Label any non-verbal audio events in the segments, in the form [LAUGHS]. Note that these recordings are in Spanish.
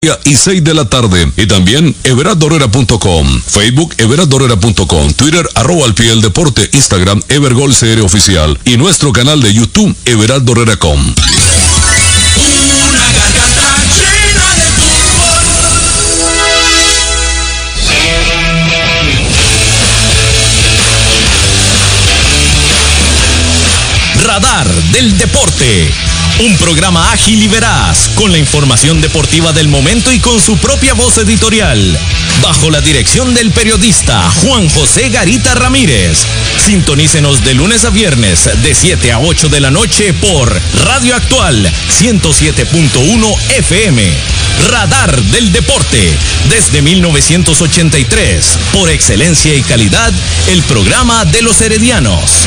y 6 de la tarde. Y también everardorera.com, Facebook everardorera.com, Twitter arroba al pie del deporte, Instagram Evergol CR oficial. Y nuestro canal de YouTube de Radar del deporte un programa ágil y veraz, con la información deportiva del momento y con su propia voz editorial. Bajo la dirección del periodista Juan José Garita Ramírez. Sintonícenos de lunes a viernes, de 7 a 8 de la noche por Radio Actual 107.1 FM. Radar del Deporte. Desde 1983. Por excelencia y calidad, el programa de los heredianos.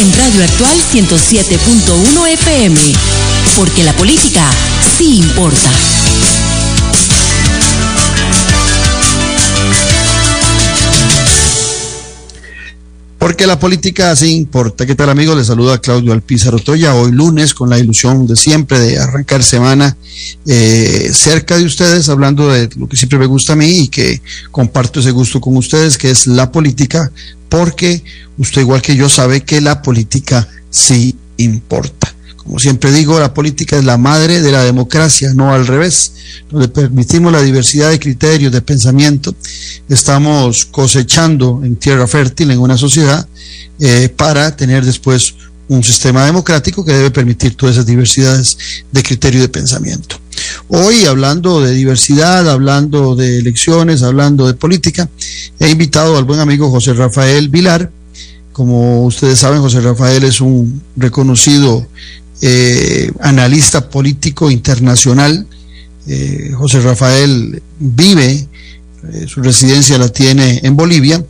en Radio Actual 107.1 FM, porque la política sí importa. Porque la política sí importa. ¿Qué tal amigos? Les saluda Claudio Alpizar Otoya. Hoy lunes con la ilusión de siempre de arrancar semana eh, cerca de ustedes, hablando de lo que siempre me gusta a mí y que comparto ese gusto con ustedes, que es la política, porque usted igual que yo sabe que la política sí importa. Como siempre digo, la política es la madre de la democracia, no al revés. Donde permitimos la diversidad de criterios, de pensamiento, estamos cosechando en tierra fértil, en una sociedad, eh, para tener después un sistema democrático que debe permitir todas esas diversidades de criterio y de pensamiento. Hoy, hablando de diversidad, hablando de elecciones, hablando de política, he invitado al buen amigo José Rafael Vilar. Como ustedes saben, José Rafael es un reconocido eh, analista político internacional. Eh, José Rafael vive, eh, su residencia la tiene en Bolivia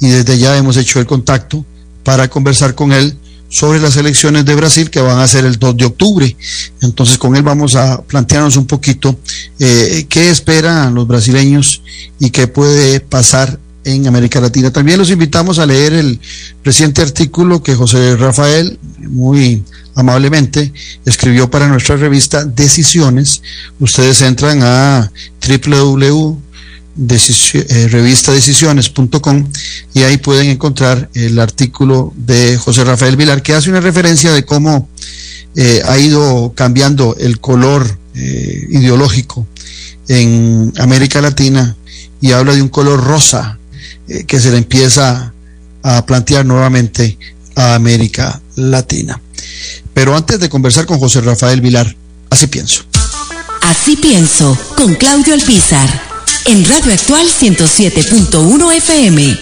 y desde allá hemos hecho el contacto para conversar con él sobre las elecciones de Brasil que van a ser el 2 de octubre. Entonces con él vamos a plantearnos un poquito qué esperan los brasileños y qué puede pasar en América Latina. También los invitamos a leer el reciente artículo que José Rafael, muy amablemente escribió para nuestra revista Decisiones. Ustedes entran a www.revistadecisiones.com y ahí pueden encontrar el artículo de José Rafael Vilar que hace una referencia de cómo eh, ha ido cambiando el color eh, ideológico en América Latina y habla de un color rosa eh, que se le empieza a plantear nuevamente a América Latina. Pero antes de conversar con José Rafael Vilar, así pienso. Así pienso, con Claudio Alpizar, en Radio Actual 107.1 FM.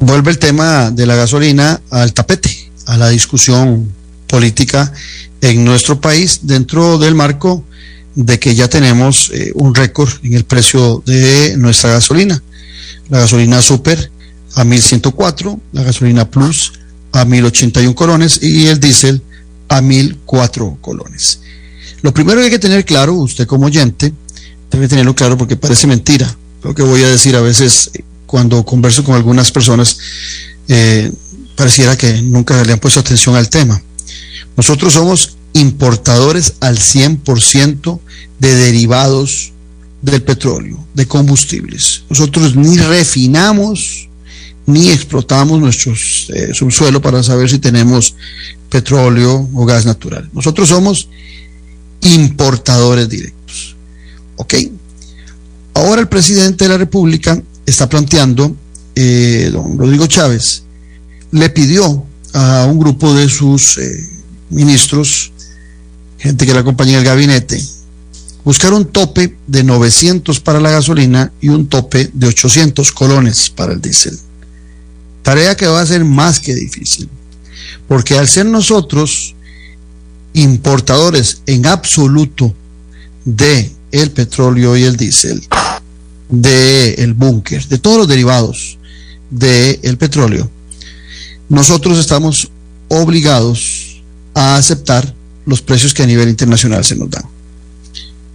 Vuelve el tema de la gasolina al tapete, a la discusión política en nuestro país dentro del marco de que ya tenemos eh, un récord en el precio de nuestra gasolina. La gasolina super a 1104, la gasolina plus a 1081 colones y el diésel a 1004 colones. Lo primero que hay que tener claro, usted como oyente, debe tenerlo claro porque parece mentira. Lo que voy a decir a veces cuando converso con algunas personas, eh, pareciera que nunca le han puesto atención al tema. Nosotros somos importadores al 100% de derivados del petróleo, de combustibles. Nosotros ni refinamos ni explotamos nuestro eh, subsuelo para saber si tenemos petróleo o gas natural. Nosotros somos importadores directos. ¿Ok? Ahora el presidente de la República está planteando, eh, don Rodrigo Chávez, le pidió a un grupo de sus eh, ministros, gente que le acompaña en el gabinete, buscar un tope de 900 para la gasolina y un tope de 800 colones para el diésel. Tarea que va a ser más que difícil, porque al ser nosotros importadores en absoluto de el petróleo y el diésel, de el búnker, de todos los derivados del el petróleo, nosotros estamos obligados a aceptar los precios que a nivel internacional se nos dan.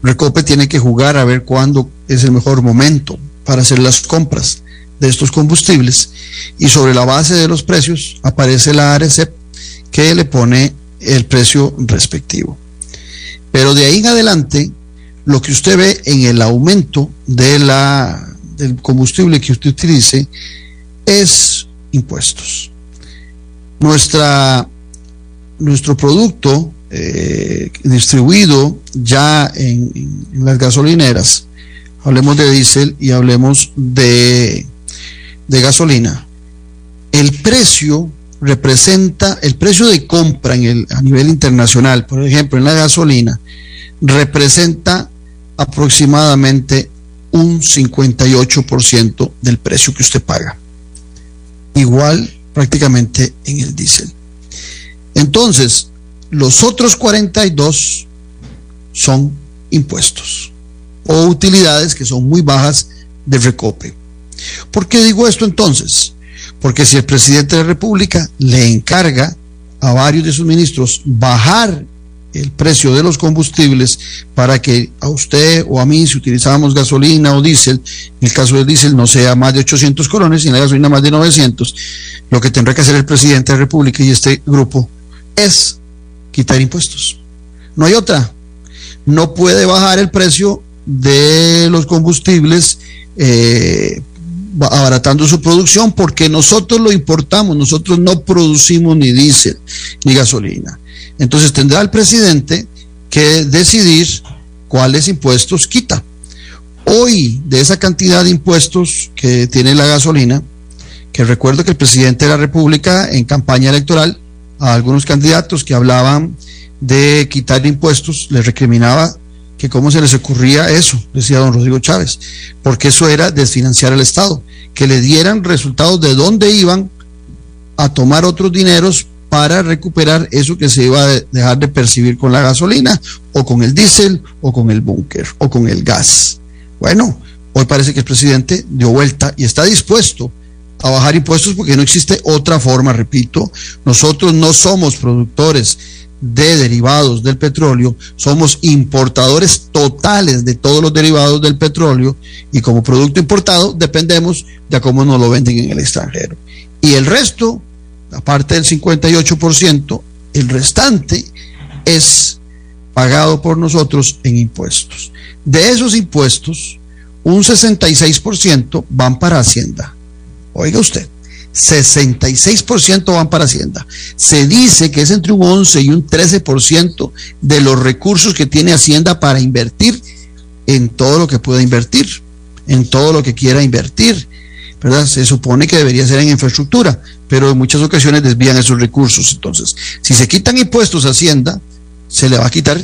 Recope tiene que jugar a ver cuándo es el mejor momento para hacer las compras de estos combustibles y sobre la base de los precios aparece la ARECEP que le pone el precio respectivo. Pero de ahí en adelante, lo que usted ve en el aumento de la, del combustible que usted utilice es impuestos. Nuestra, nuestro producto eh, distribuido ya en, las gasolineras, hablemos de diésel y hablemos de, de gasolina, el precio representa, el precio de compra en el, a nivel internacional, por ejemplo, en la gasolina, representa aproximadamente un 58% del precio que usted paga. Igual prácticamente en el diésel. Entonces, los otros 42 son impuestos o utilidades que son muy bajas de recope. ¿Por qué digo esto entonces? Porque si el presidente de la República le encarga a varios de sus ministros bajar el precio de los combustibles para que a usted o a mí, si utilizábamos gasolina o diésel, en el caso del diésel no sea más de 800 colones y la gasolina más de 900, lo que tendrá que hacer el presidente de la República y este grupo es quitar impuestos. No hay otra. No puede bajar el precio de los combustibles eh, abaratando su producción porque nosotros lo importamos, nosotros no producimos ni diésel ni gasolina. Entonces tendrá el presidente que decidir cuáles impuestos quita. Hoy, de esa cantidad de impuestos que tiene la gasolina, que recuerdo que el presidente de la República en campaña electoral a algunos candidatos que hablaban de quitar impuestos, les recriminaba que cómo se les ocurría eso, decía don Rodrigo Chávez, porque eso era desfinanciar al Estado, que le dieran resultados de dónde iban a tomar otros dineros para recuperar eso que se iba a dejar de percibir con la gasolina o con el diésel o con el búnker o con el gas. Bueno, hoy parece que el presidente dio vuelta y está dispuesto a bajar impuestos porque no existe otra forma, repito, nosotros no somos productores de derivados del petróleo, somos importadores totales de todos los derivados del petróleo y como producto importado dependemos de cómo nos lo venden en el extranjero. Y el resto, aparte del 58%, el restante es pagado por nosotros en impuestos. De esos impuestos, un 66% van para Hacienda. Oiga usted, 66% van para Hacienda. Se dice que es entre un 11 y un 13% de los recursos que tiene Hacienda para invertir en todo lo que pueda invertir, en todo lo que quiera invertir. ¿verdad? Se supone que debería ser en infraestructura, pero en muchas ocasiones desvían esos recursos. Entonces, si se quitan impuestos a Hacienda, se le va a quitar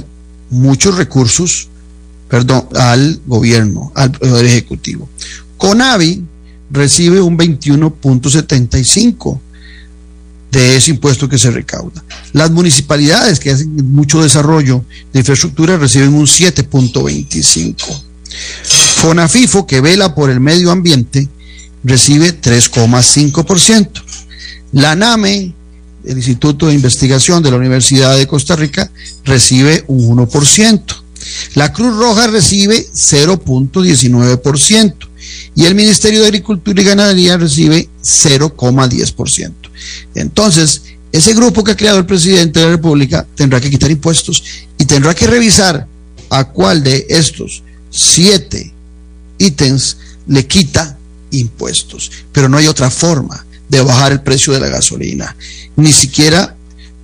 muchos recursos, perdón, al gobierno, al Ejecutivo. Conavi recibe un 21.75 de ese impuesto que se recauda. Las municipalidades que hacen mucho desarrollo de infraestructura reciben un 7.25. FONAFIFO, que vela por el medio ambiente, recibe 3,5%. La NAME, el Instituto de Investigación de la Universidad de Costa Rica, recibe un 1%. La Cruz Roja recibe 0.19% y el Ministerio de Agricultura y Ganadería recibe 0,10%. Entonces, ese grupo que ha creado el presidente de la República tendrá que quitar impuestos y tendrá que revisar a cuál de estos siete ítems le quita impuestos. Pero no hay otra forma de bajar el precio de la gasolina, ni siquiera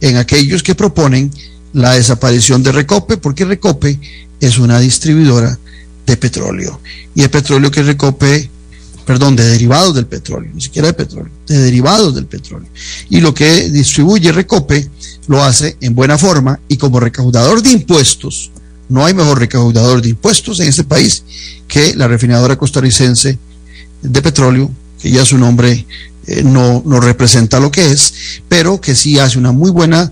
en aquellos que proponen la desaparición de Recope, porque Recope es una distribuidora de petróleo. Y el petróleo que recope, perdón, de derivados del petróleo, ni siquiera de petróleo, de derivados del petróleo. Y lo que distribuye Recope lo hace en buena forma y como recaudador de impuestos, no hay mejor recaudador de impuestos en este país que la refinadora costarricense de petróleo, que ya su nombre eh, no, no representa lo que es, pero que sí hace una muy buena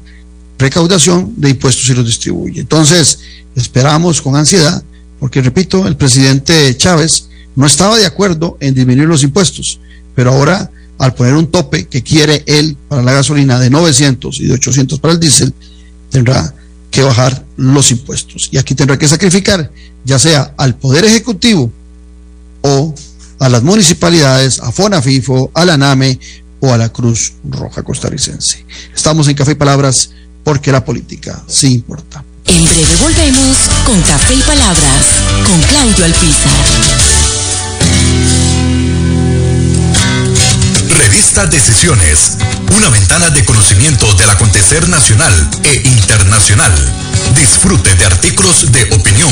recaudación de impuestos y los distribuye. Entonces, esperamos con ansiedad, porque repito, el presidente Chávez no estaba de acuerdo en disminuir los impuestos, pero ahora al poner un tope que quiere él para la gasolina de 900 y de 800 para el diésel, tendrá que bajar los impuestos. Y aquí tendrá que sacrificar ya sea al Poder Ejecutivo o a las municipalidades, a FONAFIFO, a la NAME o a la Cruz Roja Costarricense. Estamos en Café y Palabras porque la política sí importa. En breve volvemos con Café y Palabras con Claudio Alpizar. Revista Decisiones, una ventana de conocimiento del acontecer nacional e internacional. Disfrute de artículos de opinión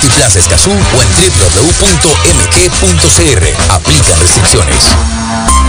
Multiplaza Escazú o en www.mg.cr. Aplican restricciones.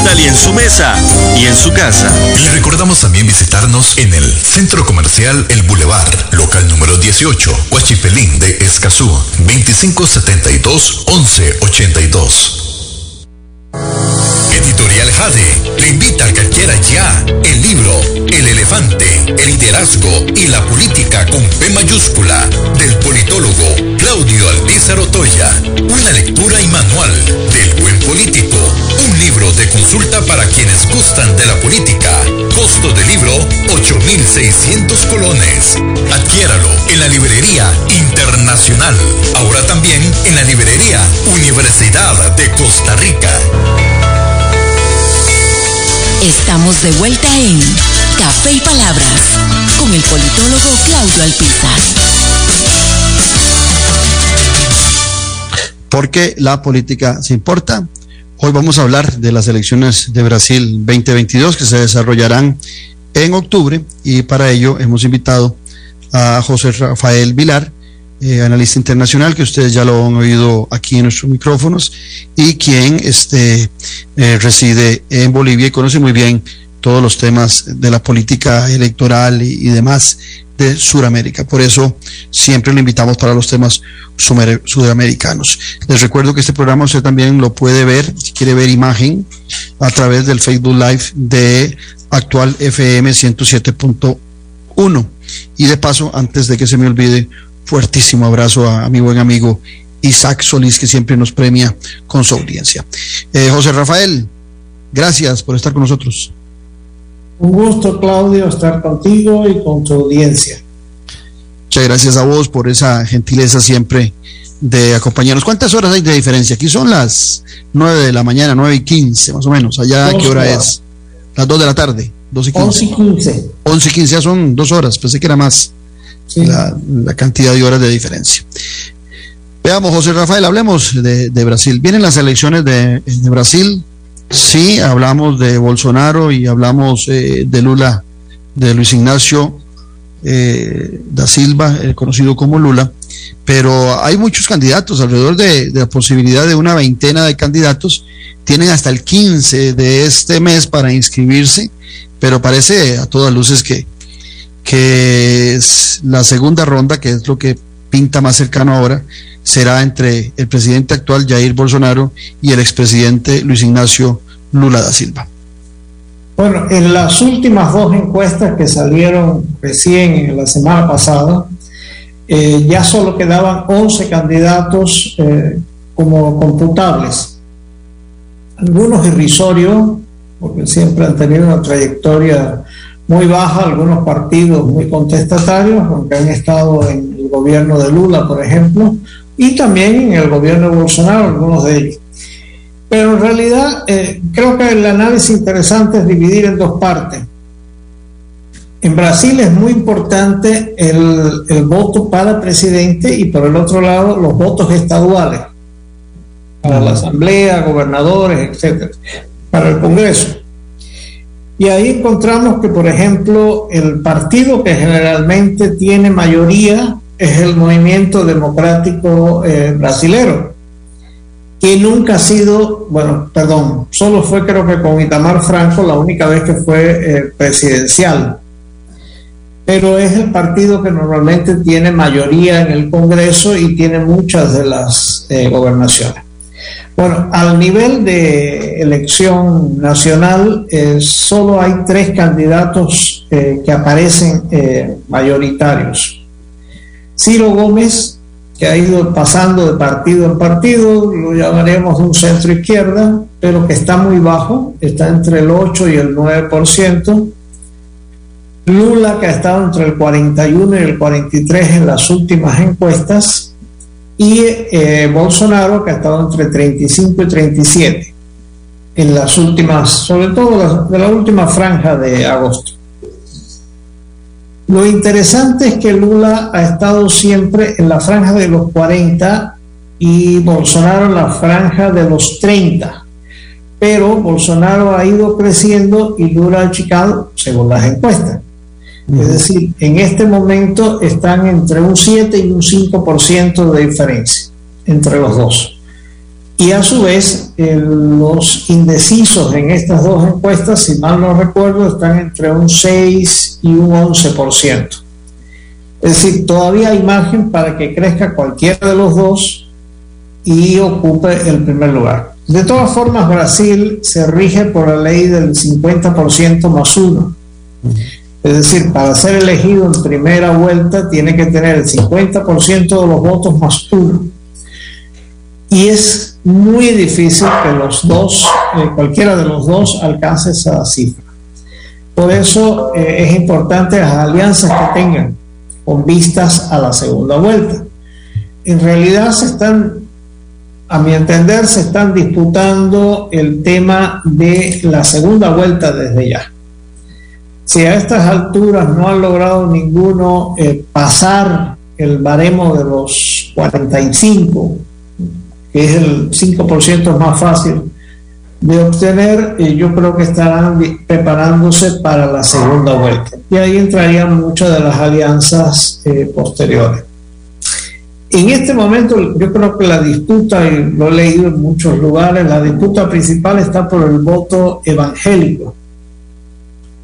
Italia en su mesa y en su casa. Le recordamos también visitarnos en el Centro Comercial El Boulevard, local número 18, Huachipelín de Escazú, 2572-1182. Editorial Jade le invita a que adquiera ya el libro El elefante, el liderazgo y la política con P mayúscula del politólogo Claudio Alpizar Otoya. Una lectura y manual del buen político. Libro de consulta para quienes gustan de la política. Costo del libro 8.600 colones. Adquiéralo en la librería internacional. Ahora también en la librería Universidad de Costa Rica. Estamos de vuelta en Café y Palabras con el politólogo Claudio Alpizar. Porque la política se importa. Hoy vamos a hablar de las elecciones de Brasil 2022 que se desarrollarán en octubre y para ello hemos invitado a José Rafael Vilar, eh, analista internacional, que ustedes ya lo han oído aquí en nuestros micrófonos, y quien este, eh, reside en Bolivia y conoce muy bien todos los temas de la política electoral y, y demás de. Por eso siempre lo invitamos para los temas sudamericanos. Les recuerdo que este programa usted también lo puede ver, si quiere ver imagen, a través del Facebook Live de Actual FM 107.1. Y de paso, antes de que se me olvide, fuertísimo abrazo a, a mi buen amigo Isaac Solís, que siempre nos premia con su audiencia. Eh, José Rafael, gracias por estar con nosotros. Un gusto, Claudio, estar contigo y con tu audiencia. Muchas gracias a vos por esa gentileza siempre de acompañarnos. ¿Cuántas horas hay de diferencia? Aquí son las 9 de la mañana, 9 y 15 más o menos. Allá, ¿qué hora es? Las 2 de la tarde. 2 y 15. 11 y 15. 11 y 15 ya son dos horas, pensé que era más Sí. la, la cantidad de horas de diferencia. Veamos, José Rafael, hablemos de, de Brasil. Vienen las elecciones de, de Brasil. Sí, hablamos de Bolsonaro y hablamos eh, de Lula, de Luis Ignacio eh, da Silva, eh, conocido como Lula, pero hay muchos candidatos, alrededor de, la posibilidad de una veintena de candidatos. Tienen hasta el 15 de este mes para inscribirse, pero parece a todas luces que, que la segunda ronda, que es lo que pinta más cercano ahora, será entre el presidente actual Jair Bolsonaro y el expresidente Luis Ignacio Lula da Silva. Bueno, en las últimas dos encuestas que salieron recién en la semana pasada, eh, ya solo quedaban 11 candidatos eh, como computables. Algunos irrisorios, porque siempre han tenido una trayectoria muy baja, algunos partidos muy contestatarios, aunque han estado en el gobierno de Lula, por ejemplo, y también en el gobierno de Bolsonaro, algunos de ellos. Pero en realidad eh, creo que el análisis interesante es dividir en dos partes. En Brasil es muy importante el, el, voto para presidente y por el otro lado los votos estaduales para la asamblea, gobernadores, etcétera, para el Congreso. Y ahí encontramos que, por ejemplo, el partido que generalmente tiene mayoría es el movimiento democrático eh, brasilero, que nunca ha sido, bueno, perdón, solo fue creo que con Itamar Franco la única vez que fue eh, presidencial, pero es el partido que normalmente tiene mayoría en el Congreso y tiene muchas de las eh, gobernaciones. Bueno, al nivel de elección nacional, eh, solo hay tres candidatos que aparecen mayoritarios. Ciro Gómez, que ha ido pasando de partido en partido, lo llamaremos un centro izquierda, pero que está muy bajo, está entre el 8 y el 9%. Lula, que ha estado entre el 41 y el 43 en las últimas encuestas, y eh, Bolsonaro, que ha estado entre 35 y 37 en las últimas, sobre todo de la última franja de agosto. Lo interesante es que Lula ha estado siempre en la franja de los 40 y Bolsonaro en la franja de los 30. Pero Bolsonaro ha ido creciendo y Lula ha achicado según las encuestas. Es decir, en este momento están entre un 7 y un 5% de diferencia entre los dos. Y a su vez, el, los indecisos en estas dos encuestas, si mal no recuerdo, están entre un 6 y un 11%. Es decir, todavía hay margen para que crezca cualquiera de los dos y ocupe el primer lugar. De todas formas, Brasil se rige por la ley del 50% más uno. Es decir, para ser elegido en primera vuelta tiene que tener el 50% de los votos más uno. Y es muy difícil que los dos, eh, cualquiera de los dos, alcance esa cifra. Por eso eh, es importante las alianzas que tengan con vistas a la segunda vuelta. En realidad se están, a mi entender, se están disputando el tema de la segunda vuelta desde ya si a estas alturas no han logrado ninguno eh, pasar el baremo de los 45, que es el 5% más fácil de obtener, eh, yo creo que estarán preparándose para la segunda vuelta. Y ahí entrarían muchas de las alianzas eh, posteriores. En este momento yo creo que la disputa, y lo he leído en muchos lugares, la disputa principal está por el voto evangélico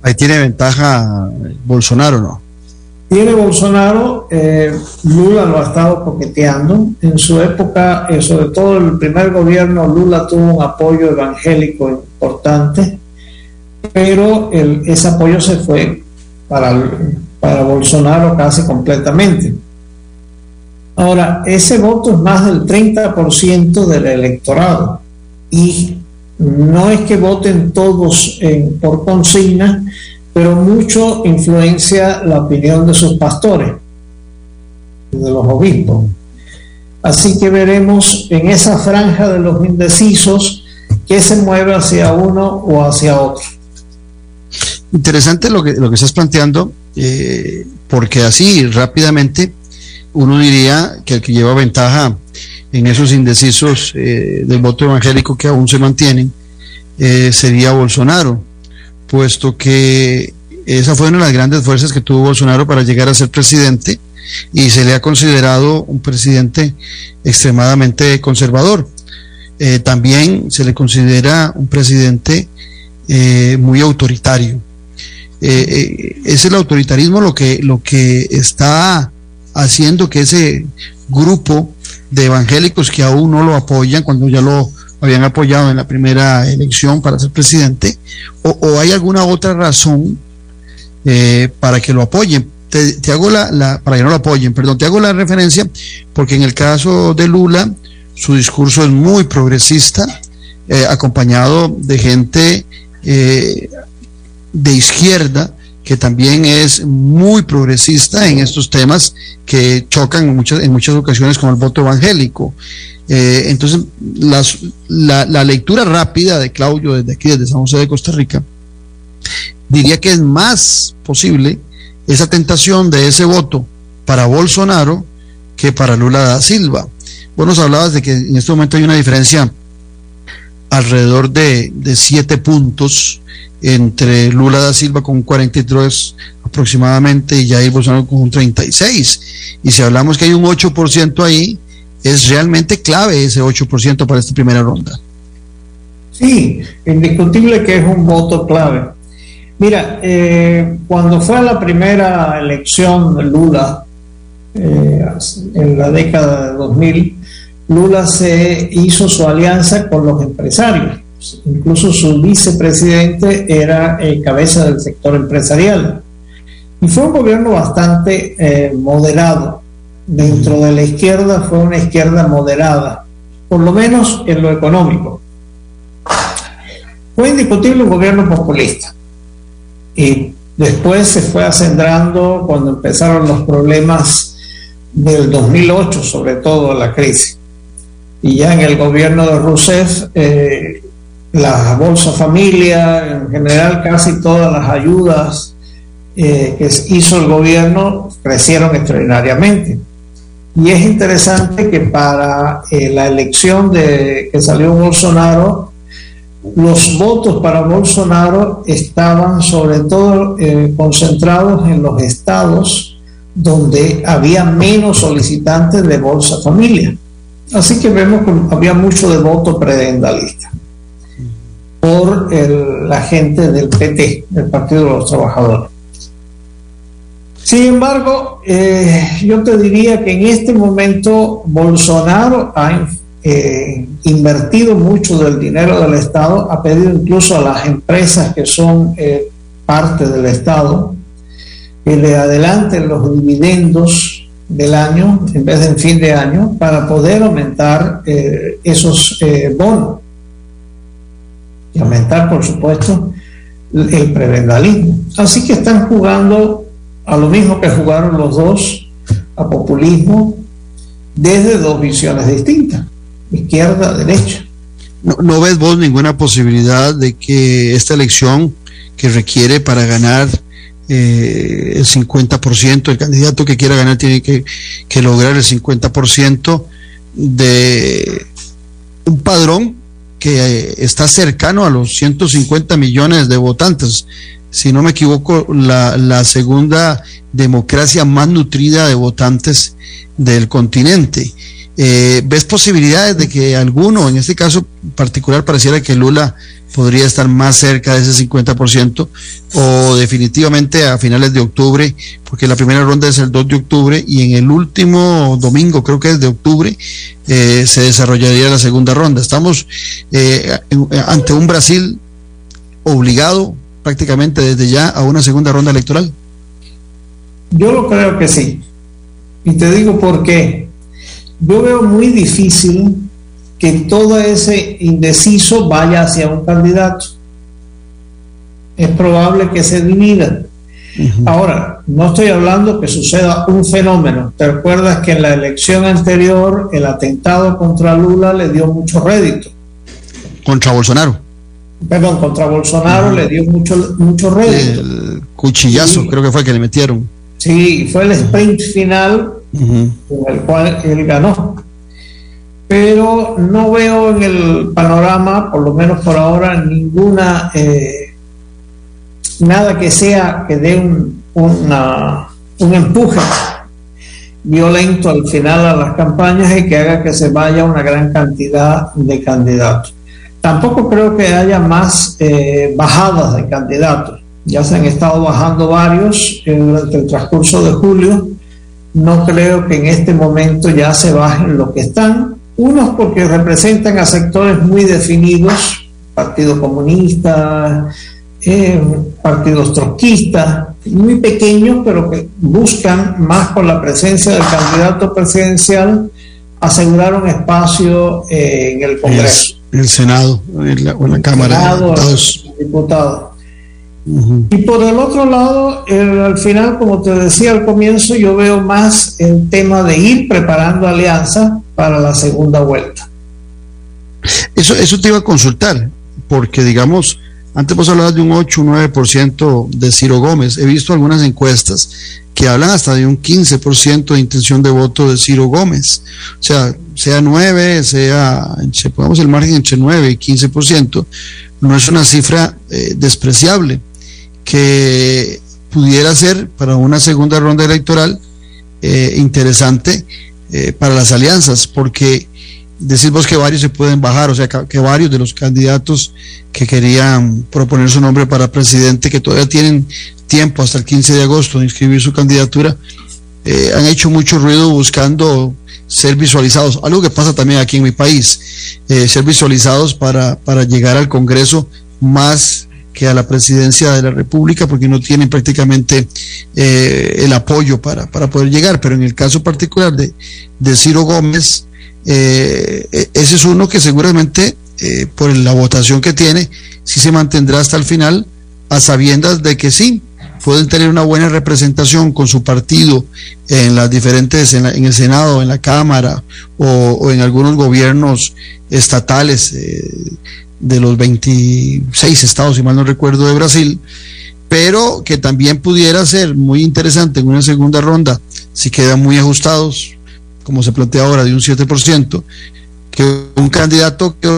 Ahí tiene ventaja Bolsonaro, ¿no? Tiene Bolsonaro, eh, Lula lo ha estado coqueteando. En su época, eh, sobre todo el primer gobierno, Lula tuvo un apoyo evangélico importante, pero ese apoyo se fue para, para Bolsonaro casi completamente. Ahora, ese voto es más del 30% del electorado y no es que voten todos en, por consigna, pero mucho influencia la opinión de sus pastores, de los obispos. Así que veremos en esa franja de los indecisos que se mueve hacia uno o hacia otro. Interesante lo que, lo que estás planteando, eh, porque así rápidamente uno diría que el que lleva ventaja en esos indecisos eh, del voto evangélico que aún se mantienen eh, sería Bolsonaro, puesto que esa fue una de las grandes fuerzas que tuvo Bolsonaro para llegar a ser presidente y se le ha considerado un presidente extremadamente conservador. Eh, también se le considera un presidente muy autoritario. es el autoritarismo lo que, lo que está haciendo que ese grupo de evangélicos que aún no lo apoyan cuando ya lo habían apoyado en la primera elección para ser presidente, o, hay alguna otra razón eh, para que lo apoyen. Te, hago la, para que no lo apoyen, perdón, te hago la referencia porque en el caso de Lula su discurso es muy progresista, eh, acompañado de gente eh, de izquierda que también es muy progresista en estos temas que chocan en muchas, en muchas ocasiones con el voto evangélico. Eh, entonces, la, lectura rápida de Claudio desde aquí, desde San José de Costa Rica, diría que es más posible esa tentación de ese voto para Bolsonaro que para Lula da Silva. Vos nos hablabas de que en este momento hay una diferencia alrededor de, de siete puntos entre Lula da Silva con 43 aproximadamente y Jair Bolsonaro con un 36. Y si hablamos que hay un 8% ahí, es realmente clave ese 8% para esta primera ronda. Sí, indiscutible que es un voto clave. Mira, eh, cuando fue la primera elección de Lula, eh, en la década de 2000, Lula se hizo su alianza con los empresarios incluso su vicepresidente era eh, cabeza del sector empresarial. Y fue un gobierno bastante eh, moderado. Dentro de la izquierda fue una izquierda moderada, por lo menos en lo económico. Fue indiscutible un gobierno populista. Y después se fue acendrando cuando empezaron los problemas del 2008, sobre todo la crisis. Y ya en el gobierno de Rousseff eh, la Bolsa Familia, en general casi todas las ayudas eh, que hizo el gobierno crecieron extraordinariamente. Y es interesante que para eh, la elección de que salió Bolsonaro, los votos para Bolsonaro estaban sobre todo eh, concentrados en los estados donde había menos solicitantes de Bolsa Familia. Así que vemos que había mucho de voto predendalista por la gente del PT, del Partido de los Trabajadores. Sin embargo, eh, yo te diría que en este momento Bolsonaro ha eh, invertido mucho del dinero del Estado, ha pedido incluso a las empresas que son eh, parte del Estado que le adelanten los dividendos del año en vez de fin de año para poder aumentar esos bonos y aumentar, por supuesto, el prebendalismo. Así que están jugando a lo mismo que jugaron los dos, a populismo, desde dos visiones distintas, izquierda, derecha. ¿No, ves vos ninguna posibilidad de que esta elección que requiere para ganar eh, el 50%, el candidato que quiera ganar tiene que, que lograr el 50% de un padrón que eh, está cercano a los 150 millones de votantes. Si no me equivoco, la, segunda democracia más nutrida de votantes del continente. Eh, ¿Ves posibilidades de que alguno, en este caso particular, pareciera que Lula podría estar más cerca de ese 50% o definitivamente a finales de octubre, porque la primera ronda es el 2 de octubre y en el último domingo, creo que es de octubre, eh, se desarrollaría la segunda ronda. Estamos eh, ante un Brasil obligado prácticamente desde ya a una segunda ronda electoral. Yo lo creo que sí. Y te digo por qué. Yo veo muy difícil que todo ese indeciso vaya hacia un candidato. Es probable que se divida. Ahora, no estoy hablando que suceda un fenómeno. ¿Te recuerdas que en la elección anterior el atentado contra Lula le dio mucho rédito? Contra Bolsonaro. perdón, contra Bolsonaro le dio mucho, mucho rédito. El cuchillazo, creo que fue que le metieron. Sí, fue el sprint final con el cual él ganó. Pero no veo en el panorama, por lo menos por ahora, ninguna, eh, nada que sea, que dé un, un empuje violento al final a las campañas y que haga que se vaya una gran cantidad de candidatos. Tampoco creo que haya más eh, bajadas de candidatos. Ya se han estado bajando varios eh, durante el transcurso de julio. No creo que en este momento ya se bajen los que están. Unos porque representan a sectores muy definidos, Partido Comunista, eh, partidos trotskistas, muy pequeños, pero que buscan más por la presencia del candidato presidencial asegurar un espacio eh, en el Congreso. En el Senado, en la, Cámara de Diputados. Y por el otro lado, al final, como te decía al comienzo, yo veo más el tema de ir preparando alianzas para la segunda vuelta. Eso, eso te iba a consultar, porque digamos, antes vos hablabas de un 8, un 9% de Ciro Gómez. He visto algunas encuestas que hablan hasta de un 15% de intención de voto de Ciro Gómez. O sea, sea 9, sea, pongamos el margen entre 9 y 15%, no es una cifra eh, despreciable que pudiera ser para una segunda ronda electoral eh, interesante eh, para las alianzas, porque decimos que varios se pueden bajar, o sea, que, varios de los candidatos que querían proponer su nombre para presidente, que todavía tienen tiempo hasta el 15 de agosto de inscribir su candidatura, eh, han hecho mucho ruido buscando ser visualizados, algo que pasa también aquí en mi país, eh, ser visualizados para, para llegar al Congreso más que a la presidencia de la República, porque no tienen prácticamente eh, el apoyo para, para poder llegar. Pero en el caso particular de, de Ciro Gómez, eh, e-, ese es uno que seguramente eh, por la votación que tiene, sí se mantendrá hasta el final, a sabiendas de que sí, pueden tener una buena representación con su partido en las diferentes, en, el Senado, en la Cámara o, en algunos gobiernos estatales eh, de los 26 estados, si mal no recuerdo, de Brasil, pero que también pudiera ser muy interesante en una segunda ronda si quedan muy ajustados como se plantea ahora, de un 7%, que un candidato que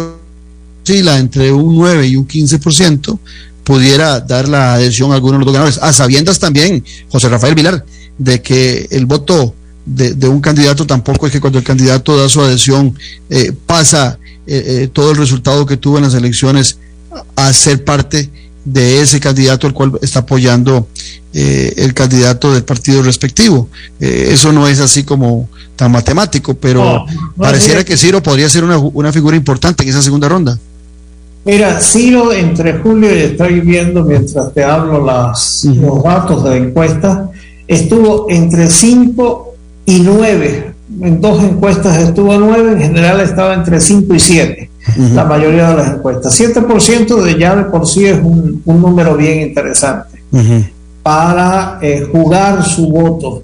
oscila entre un 9 y un 15% pudiera dar la adhesión a alguno de los ganadores, a sabiendas también, José Rafael Vilar, de que el voto de, un candidato tampoco es que cuando el candidato da su adhesión eh, pasa eh, eh, todo el resultado que tuvo en las elecciones a ser parte de ese candidato al cual está apoyando el candidato del partido respectivo. eso no es así como tan matemático, pero pareciera que Ciro podría ser una, figura importante en esa segunda ronda. Mira, Ciro entre julio y estoy viendo mientras te hablo las, los datos de la encuesta, estuvo entre 5 y 9. En dos encuestas estuvo 9, en general estaba entre 5 y 7, la mayoría de las encuestas. 7% de ya de por sí es un, número bien interesante para eh, jugar su voto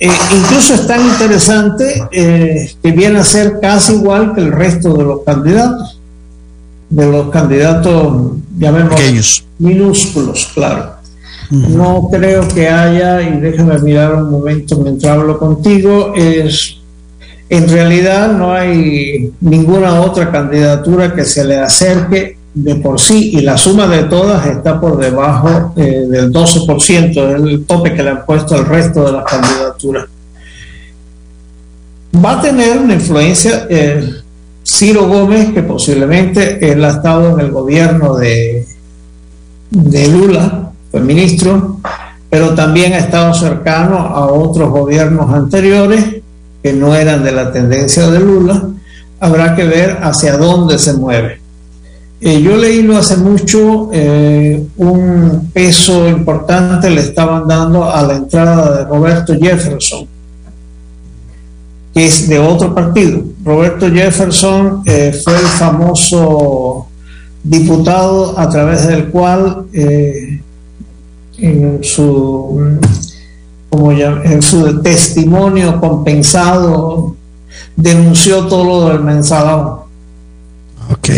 eh, incluso es tan interesante eh, que viene a ser casi igual que el resto de los candidatos, de los candidatos, llamemos pequeños, minúsculos, claro. No creo que haya, y déjame mirar un momento mientras hablo contigo, es en realidad no hay ninguna otra candidatura que se le acerque de por sí y la suma de todas está por debajo eh, del 12%, del tope que le han puesto al resto de las candidaturas. Va a tener una influencia eh, Ciro Gómez, que posiblemente él ha estado en el gobierno de, de Lula, fue ministro, pero también ha estado cercano a otros gobiernos anteriores que no eran de la tendencia de Lula. Habrá que ver hacia dónde se mueve eh, yo leí no hace mucho, eh, un peso importante le estaban dando a la entrada de Roberto Jefferson, que es de otro partido. Roberto Jefferson eh, fue el famoso diputado a través del cual en su como en su testimonio compensado denunció todo lo del mensalón. Ok.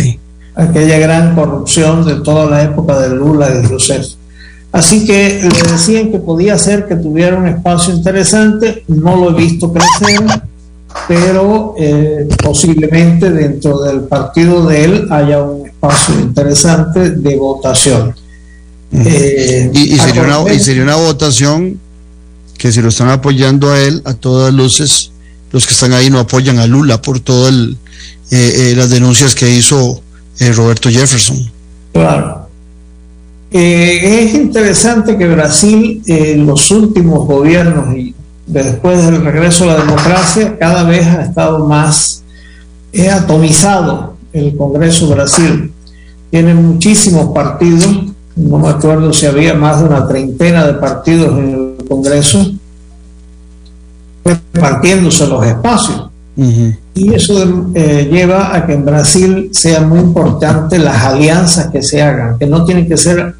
aquella gran corrupción de toda la época de Lula y de Rousseff. Así que le decían que podía ser que tuviera un espacio interesante, no lo he visto crecer, pero eh, posiblemente dentro del partido de él haya un espacio interesante de votación. Eh, y, sería una, y sería una votación que si lo están apoyando a él, a todas luces, los que están ahí no apoyan a Lula por todas eh, las denuncias que hizo Roberto Jefferson. Claro. Eh, es interesante que Brasil, en los últimos gobiernos y después del regreso a la democracia, cada vez ha estado más atomizado el Congreso Brasil. Tiene muchísimos partidos, no me acuerdo si había más de una treintena de partidos en el Congreso, repartiéndose los espacios. Y eso eh, lleva a que en Brasil sea muy importante las alianzas que se hagan, que no tienen que ser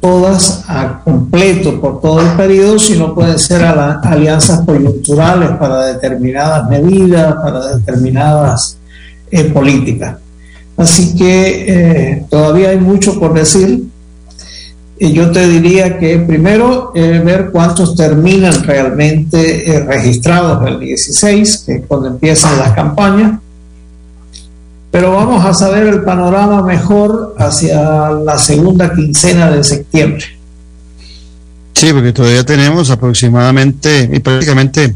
todas a completo por todo el periodo, sino pueden ser alianzas coyunturales para determinadas medidas, para determinadas eh, políticas. Así que eh, todavía hay mucho por decir. Y yo te diría que primero ver cuántos terminan realmente eh, registrados el 16, que es cuando empiezan las campañas. Pero vamos a saber el panorama mejor hacia la segunda quincena de septiembre. Sí, porque todavía tenemos aproximadamente y prácticamente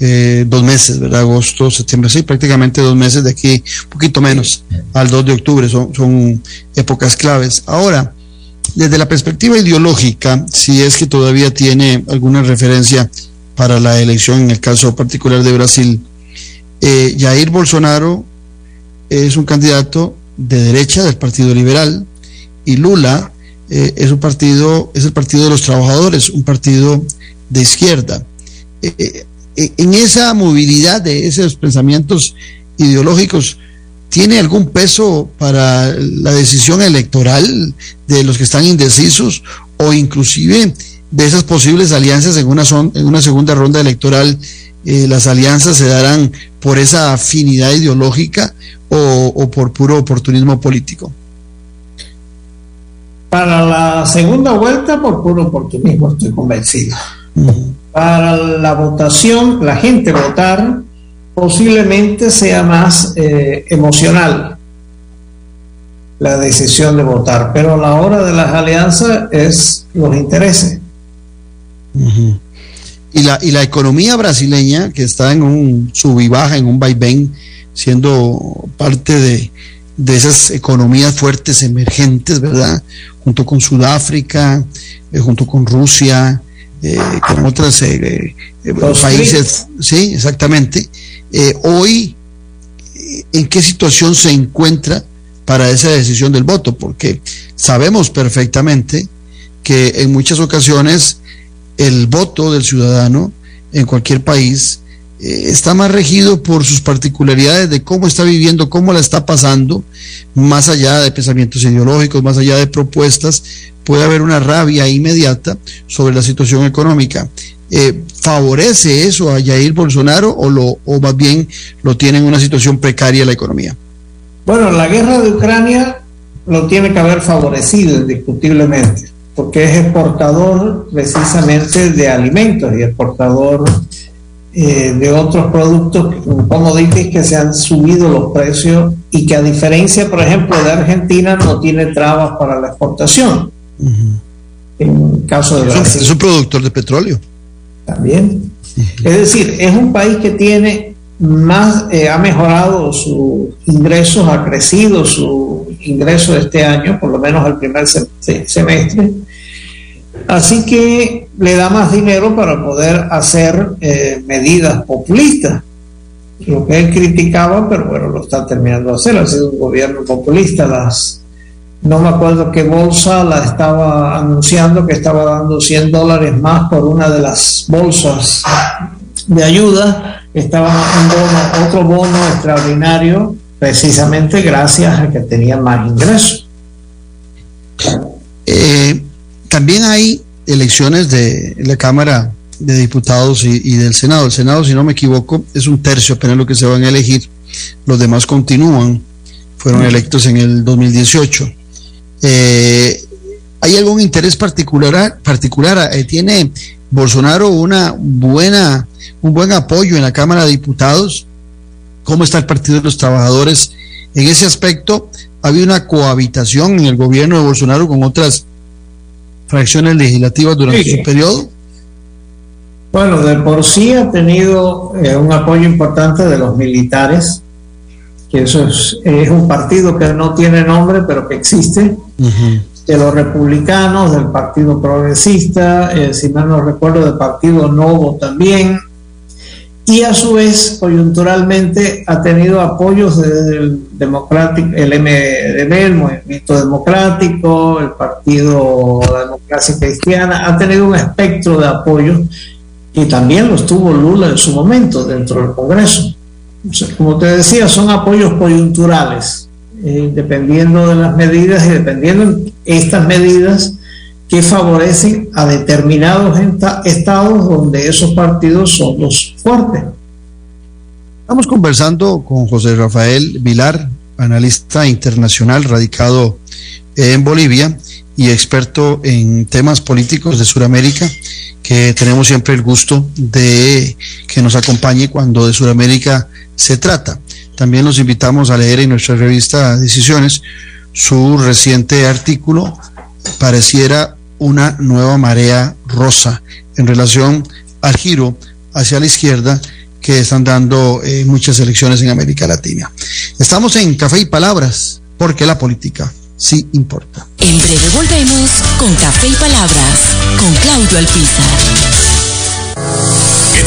eh, dos meses, ¿verdad? Agosto, septiembre, sí, prácticamente dos meses de aquí, un poquito menos, al 2 de octubre, son, son épocas claves. Ahora, desde la perspectiva ideológica, si es que todavía tiene alguna referencia para la elección, en el caso particular de Brasil, eh, Jair Bolsonaro es un candidato de derecha del Partido Liberal y Lula eh, es un partido, es el Partido de los Trabajadores, un partido de izquierda. Eh, en esa movilidad de esos pensamientos ideológicos, ¿tiene algún peso para la decisión electoral de los que están indecisos o inclusive de esas posibles alianzas en una, en una segunda ronda electoral? Eh, ¿Las alianzas se darán por esa afinidad ideológica o, por puro oportunismo político? Para la segunda vuelta, por puro oportunismo, estoy convencido para la votación, la gente votar, posiblemente sea más eh, emocional la decisión de votar, pero a la hora de las alianzas es los intereses. y, la, y la economía brasileña, que está en un sub y baja, en un vaivén, siendo parte de, de esas economías fuertes emergentes, ¿verdad? Junto con Sudáfrica, eh, junto con Rusia, eh, con otros eh, países. Sí, exactamente. Hoy, ¿en qué situación se encuentra para esa decisión del voto? Porque sabemos perfectamente que en muchas ocasiones el voto del ciudadano en cualquier país está más regido por sus particularidades de cómo está viviendo, cómo la está pasando, más allá de pensamientos ideológicos, más allá de propuestas, puede haber una rabia inmediata sobre la situación económica. Eh, ¿Favorece eso a Jair Bolsonaro o, lo, o más bien lo tiene en una situación precaria la economía? Bueno, la guerra de Ucrania lo tiene que haber favorecido indiscutiblemente, porque es exportador precisamente de alimentos y exportador eh, de otros productos, como dices, que se han subido los precios y que a diferencia, por ejemplo, de Argentina, no tiene trabas para la exportación. En caso de Es un productor de petróleo. También. Es decir, es un país que tiene más, eh, ha mejorado sus ingresos, ha crecido su ingreso este año, por lo menos el primer semestre. Así que le da más dinero para poder hacer eh, medidas populistas. Lo que él criticaba, pero bueno, lo está terminando de hacer. Ha sido un gobierno populista. Las no me acuerdo qué bolsa la estaba anunciando que estaba dando 100 dólares más por una de las bolsas de ayuda, estaba un bono, otro bono extraordinario, precisamente gracias a que tenía más ingresos. Eh, también hay elecciones de la Cámara de Diputados y, y, del Senado. El Senado, si no me equivoco, es un tercio apenas lo que se van a elegir. Los demás continúan fueron electos en el 2018. Eh, ¿Hay algún interés particular? particular? Eh, ¿Tiene Bolsonaro una buena, un buen apoyo en la Cámara de Diputados? ¿Cómo está el Partido de los Trabajadores en ese aspecto? ¿Ha habido una cohabitación en el gobierno de Bolsonaro con otras fracciones legislativas durante su periodo? Bueno, de por sí ha tenido eh, un apoyo importante de los militares, que eso es, un partido que no tiene nombre, pero que existe, de los republicanos, del Partido Progresista, eh, si mal no recuerdo, del Partido Novo también, y a su vez, coyunturalmente, ha tenido apoyos del democrático, el MDB, el Movimiento Democrático, el Partido Democracia Cristiana, ha tenido un espectro de apoyos y también los tuvo Lula en su momento dentro del Congreso. como te decía, son apoyos coyunturales, eh, dependiendo de las medidas y dependiendo de estas medidas que favorecen a determinados estados donde esos partidos son los fuertes. Estamos conversando con José Rafael Vilar, analista internacional radicado en Bolivia y experto en temas políticos de Sudamérica, que tenemos siempre el gusto de que nos acompañe cuando de Sudamérica se trata. También los invitamos a leer en nuestra revista Decisiones su reciente artículo, Pareciera una nueva marea rosa en relación al giro hacia la izquierda que están dando eh, muchas elecciones en América Latina. Estamos en Café y Palabras, porque la política sí importa. En breve volvemos con Café y Palabras, con Claudio Alpizar.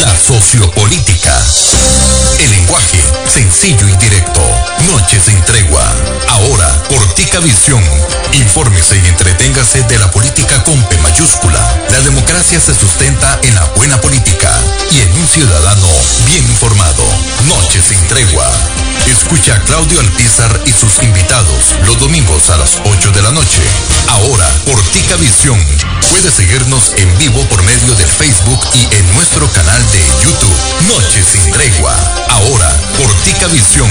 La sociopolítica. El lenguaje sencillo y directo. Noches sin tregua. Ahora, Cortica Visión. Infórmese y entreténgase de la política con P mayúscula. La democracia se sustenta en la buena política y en un ciudadano bien informado. Noches sin tregua. Escucha a Claudio Alpizar y sus invitados los domingos a las 8 de la noche. Ahora, Cortica Visión. Puede seguirnos en vivo por medio del Facebook y en nuestro canal de YouTube. Noches sin tregua. Ahora, Cortica Visión.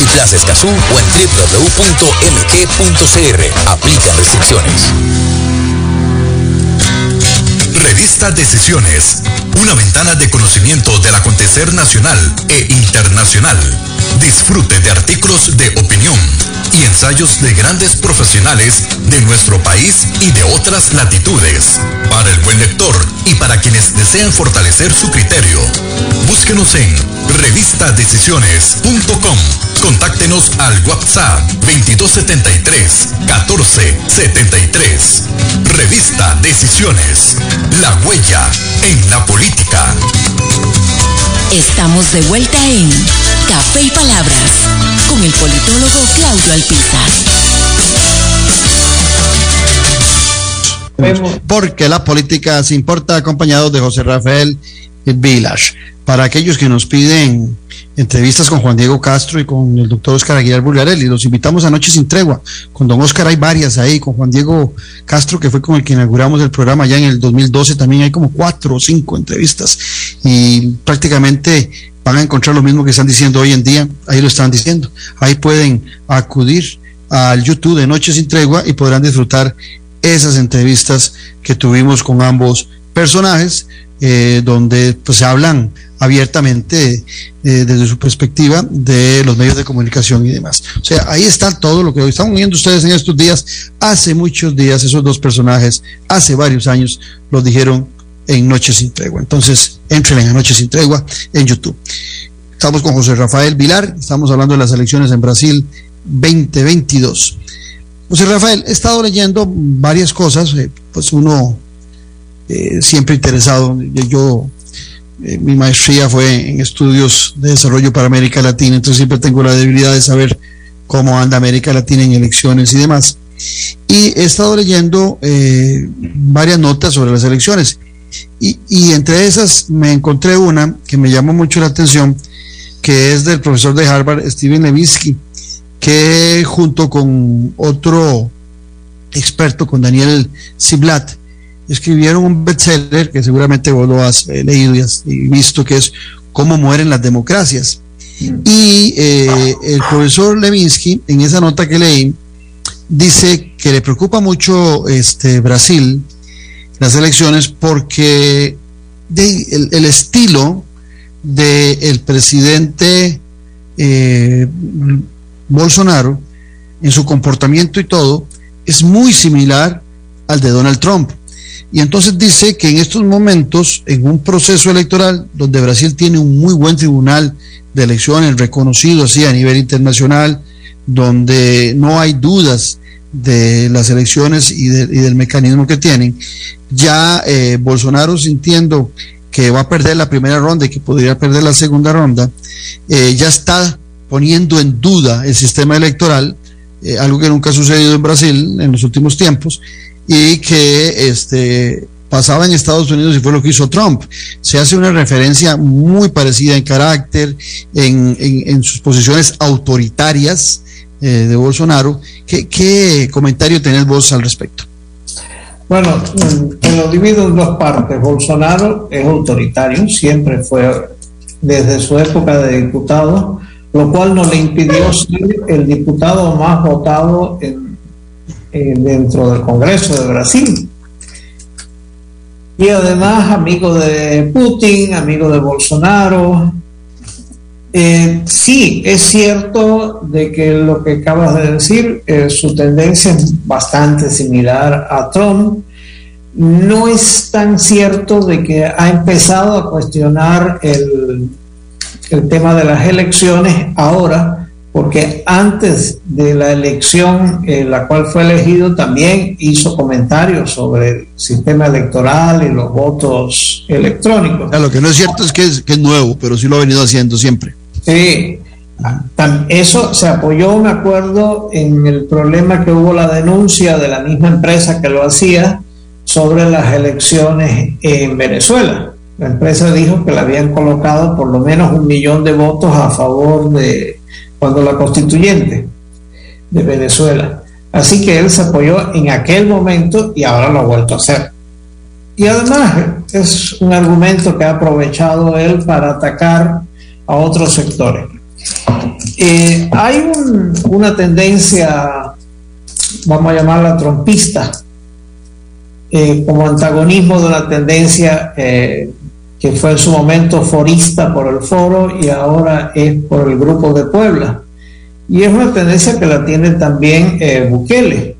Multiplaza Escazú o en www.mg.cr. Aplican restricciones. Revista Decisiones, una ventana de conocimiento del acontecer nacional e internacional. Disfrute de artículos de opinión y ensayos de grandes profesionales de nuestro país y de otras latitudes. Para el buen lector y para quienes desean fortalecer su criterio, búsquenos en revistadecisiones.com. Contáctenos al WhatsApp 2273 1473. Revista Decisiones. La huella en la política. Estamos de vuelta en Café y Palabras con el politólogo Claudio Alpizar. porque la política se importa acompañado de José Rafael Village. Para aquellos que nos piden entrevistas con Juan Diego Castro y con el doctor Oscar Aguilar Bulgarelli. Los invitamos a Noche sin Tregua. Con don Oscar hay varias ahí, con Juan Diego Castro, que fue con el que inauguramos el programa ya en el 2012, también hay como cuatro o cinco entrevistas. Y prácticamente van a encontrar lo mismo que están diciendo hoy en día, ahí lo están diciendo. Ahí pueden acudir al YouTube de Noche sin Tregua y podrán disfrutar esas entrevistas que tuvimos con ambos personajes, eh, donde pues se hablan abiertamente eh, desde su perspectiva de los medios de comunicación y demás. O sea, ahí está todo lo que hoy están viendo ustedes en estos días. Hace muchos días esos dos personajes, hace varios años, los dijeron en Noche sin Tregua. Entonces, entren en Noche sin Tregua en YouTube. Estamos con José Rafael Vilar, estamos hablando de las elecciones en Brasil 2022. José Rafael, he estado leyendo varias cosas, eh, pues uno eh, siempre interesado. Yo eh, mi maestría fue en estudios de desarrollo para América Latina, entonces siempre tengo la debilidad de saber cómo anda América Latina en elecciones y demás. Y he estado leyendo eh, varias notas sobre las elecciones y, y, entre esas me encontré una que me llamó mucho la atención, que es del profesor de Harvard, Steven Levitsky, que junto con otro experto, con Daniel Ziblatt, escribieron un bestseller que seguramente vos lo has eh, leído y, visto, que es Cómo mueren las democracias. Y eh, el profesor Levinsky, en esa nota que leí, dice que le preocupa mucho este, Brasil, las elecciones, porque el, estilo del presidente eh, Bolsonaro, en su comportamiento y todo, es muy similar al de Donald Trump. Y entonces dice que en estos momentos, en un proceso electoral donde Brasil tiene un muy buen tribunal de elecciones reconocido así a nivel internacional, donde no hay dudas de las elecciones y, del mecanismo que tienen, ya eh, Bolsonaro sintiendo que va a perder la primera ronda y que podría perder la segunda ronda, eh, ya está poniendo en duda el sistema electoral, eh, algo que nunca ha sucedido en Brasil en los últimos tiempos, y que este, pasaba en Estados Unidos y fue lo que hizo Trump. Se hace una referencia muy parecida en carácter, en, sus posiciones autoritarias eh, de Bolsonaro. ¿Qué, comentario tenés vos al respecto? Bueno, lo divido en dos partes. Bolsonaro es autoritario, siempre fue desde su época de diputado, lo cual no le impidió ser el diputado más votado en eh, dentro del Congreso de Brasil. Y además amigo de Putin, amigo de Bolsonaro. Eh, sí, es cierto de que lo que acabas de decir, eh, su tendencia es bastante similar a Trump. No es tan cierto de que ha empezado a cuestionar el, el tema de las elecciones ahora, porque antes de la elección en la cual fue elegido también hizo comentarios sobre el sistema electoral y los votos electrónicos. lo que no es cierto es que, es que es nuevo, pero sí lo ha venido haciendo siempre. Sí, eso se apoyó, me acuerdo, en el problema que hubo la denuncia de la misma empresa que lo hacía sobre las elecciones en Venezuela. La empresa dijo que le habían colocado por lo menos un millón de votos a favor de cuando la constituyente de Venezuela. Así que él se apoyó en aquel momento y ahora lo ha vuelto a hacer. Y además es un argumento que ha aprovechado él para atacar a otros sectores. Eh, hay una tendencia, vamos a llamarla trompista, eh, como antagonismo de una tendencia eh, que fue en su momento forista por el foro y ahora es por el grupo de Puebla. Y es una tendencia que la tiene también eh, Bukele.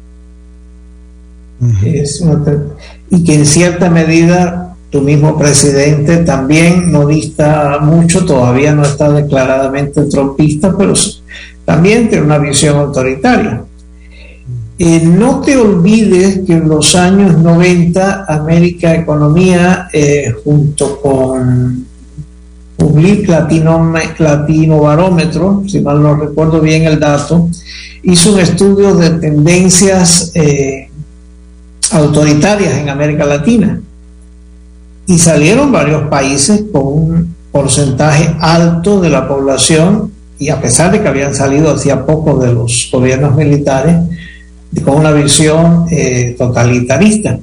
y que en cierta medida tu mismo presidente también no dista mucho, todavía no está declaradamente trompista, pero también tiene una visión autoritaria. Eh, no te olvides que en los años 90 América Economía, eh, junto con Public Latino, Barómetro, si mal no recuerdo bien el dato, hizo un estudio de tendencias eh, autoritarias en América Latina. Y salieron varios países con un porcentaje alto de la población, y a pesar de que habían salido hacía poco de los gobiernos militares, con una visión eh, totalitarista,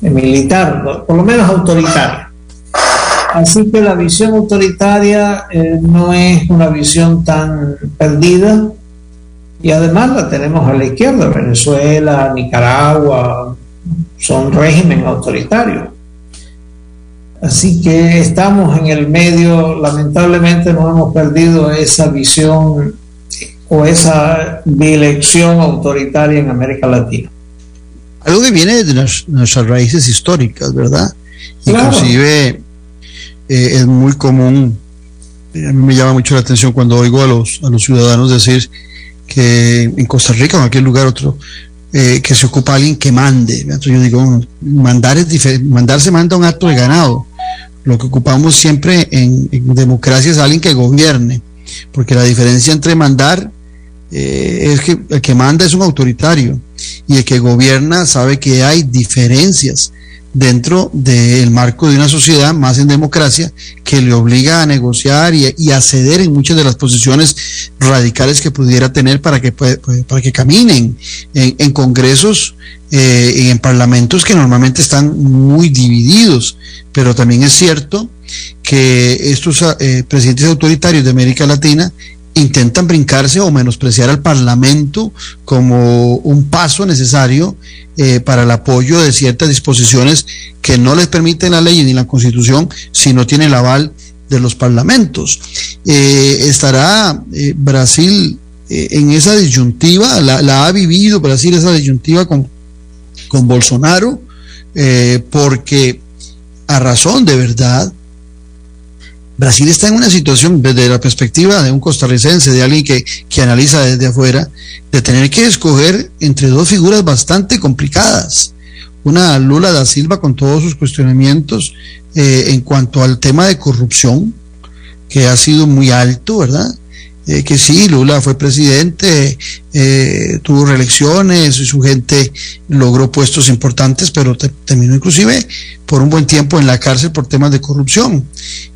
militar, por lo menos autoritaria. Así que la visión autoritaria eh, no es una visión tan perdida y además la tenemos a la izquierda, Venezuela, Nicaragua, son régimen autoritario. Así que estamos en el medio, lamentablemente no hemos perdido esa visión o esa dirección autoritaria en América Latina. Algo que viene de nuestras raíces históricas, ¿verdad? Inclusive eh, es muy común, eh, a mí me llama mucho la atención cuando oigo a los, a los ciudadanos decir que en Costa Rica o en cualquier lugar otro, eh, que se ocupa alguien que mande. Entonces yo digo, mandar es diferente, mandar se manda un acto de ganado. Lo que ocupamos siempre en, democracia es alguien que gobierne, porque la diferencia entre mandar es que el que manda es un autoritario y el que gobierna sabe que hay diferencias dentro del marco de una sociedad más en democracia que le obliga a negociar y, a ceder en muchas de las posiciones radicales que pudiera tener para que, para que caminen en, congresos eh, y en parlamentos que normalmente están muy divididos. Pero también es cierto que estos eh, presidentes autoritarios de América Latina intentan brincarse o menospreciar al Parlamento como un paso necesario eh, para el apoyo de ciertas disposiciones que no les permiten la ley ni la constitución si no tiene el aval de los parlamentos. Eh, estará eh, Brasil en esa disyuntiva, la, ha vivido Brasil esa disyuntiva con, con Bolsonaro, porque a razón de verdad, Brasil está en una situación desde la perspectiva de un costarricense, de alguien que, analiza desde afuera, de tener que escoger entre dos figuras bastante complicadas. Una Lula da Silva con todos sus cuestionamientos eh, en cuanto al tema de corrupción, que ha sido muy alto, ¿verdad? Eh, que sí, Lula fue presidente, eh, tuvo reelecciones, y su gente logró puestos importantes, pero terminó inclusive por un buen tiempo en la cárcel por temas de corrupción.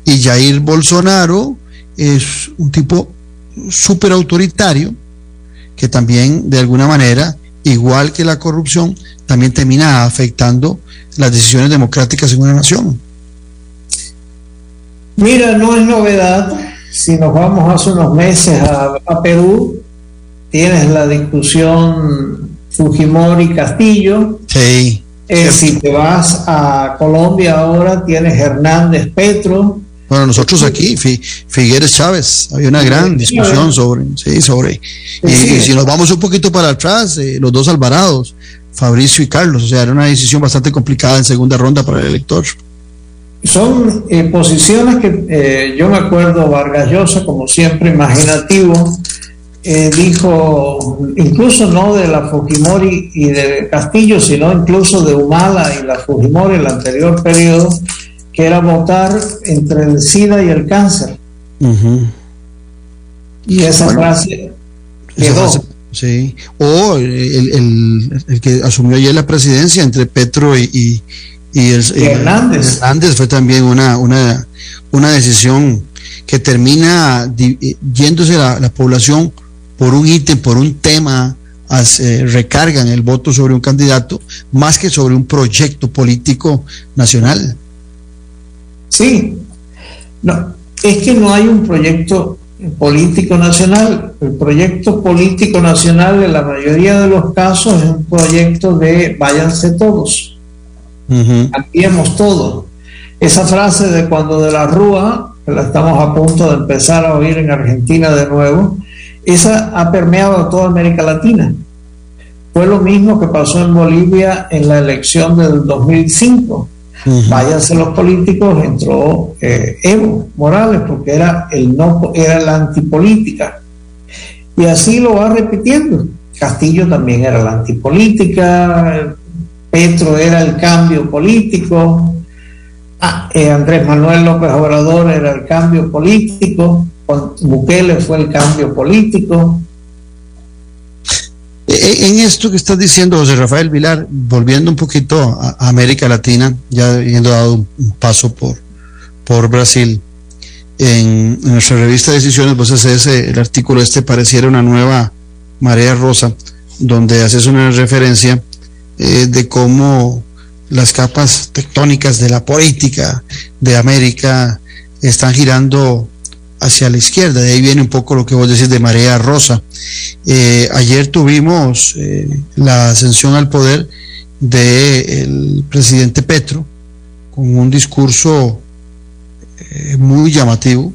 Y Jair Bolsonaro es un tipo súper autoritario que también de alguna manera, igual que la corrupción, también termina afectando las decisiones democráticas en una nación. Mira, no es novedad si nos vamos hace unos meses a, Perú, tienes la discusión Fujimori-Castillo. Sí. Eh, si te vas a Colombia ahora, tienes Hernández Petro. Bueno, nosotros aquí, Figueres Chávez, había una gran discusión sobre, sí, sobre. Y, si nos vamos un poquito para atrás, eh, los dos Alvarados, Fabricio y Carlos, o sea, era una decisión bastante complicada en segunda ronda para el elector. Son eh, posiciones que eh, yo me acuerdo Vargas Llosa, como siempre, imaginativo, eh, dijo, incluso no de la Fujimori y de Castillo, sino incluso de Humala y la Fujimori en el anterior periodo, que era votar entre el SIDA y el cáncer. Y esa frase quedó. sí. O el, el, que asumió ayer la presidencia entre Petro y y, el, Hernández. Hernández fue también una, una, una decisión que termina yéndose la, la, población por un ítem, por un tema, recargan el voto sobre un candidato más que sobre un proyecto político nacional. Sí, no, es que no hay un proyecto político nacional. El proyecto político nacional en la mayoría de los casos es un proyecto de váyanse todos cambiemos todo. Esa frase de cuando de la Rúa, que la estamos a punto de empezar a oír en Argentina de nuevo, esa ha permeado a toda América Latina. Fue lo mismo que pasó en Bolivia en la elección del 2005. Váyanse los políticos, entró eh, Evo Morales porque era el no era la antipolítica. Y así lo va repitiendo. Castillo también era la antipolítica, Petro era el cambio político, ah, eh, Andrés Manuel López Obrador era el cambio político, Bukele fue el cambio político. E, en esto que estás diciendo, José Rafael Vilar, volviendo un poquito a, América Latina, ya habiendo dado un, paso por, por Brasil, en, nuestra revista Decisiones, vos haces el artículo este pareciera una nueva marea rosa, donde haces una referencia eh, de cómo las capas tectónicas de la política de América están girando hacia la izquierda. De ahí viene un poco lo que vos decís de marea rosa. Eh, ayer tuvimos eh, la ascensión al poder del presidente Petro con un discurso muy llamativo,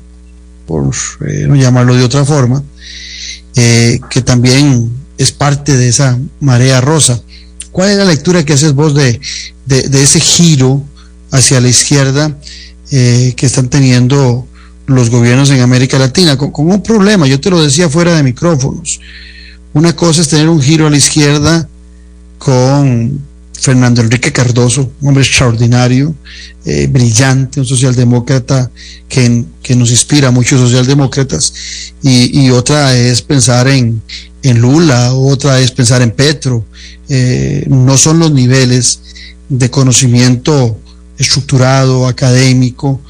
por no llamarlo de otra forma, que también es parte de esa marea rosa. ¿Cuál es la lectura que haces vos de, de, ese giro hacia la izquierda que están teniendo los gobiernos en América Latina, con, un problema, yo te lo decía fuera de micrófonos. Una cosa es tener un giro a la izquierda con Fernando Enrique Cardoso, un hombre extraordinario, eh, brillante, un socialdemócrata que, que, nos inspira a muchos socialdemócratas, y, otra es pensar en, en, Lula, otra es pensar en Petro. Eh, no son los niveles de conocimiento estructurado, académico,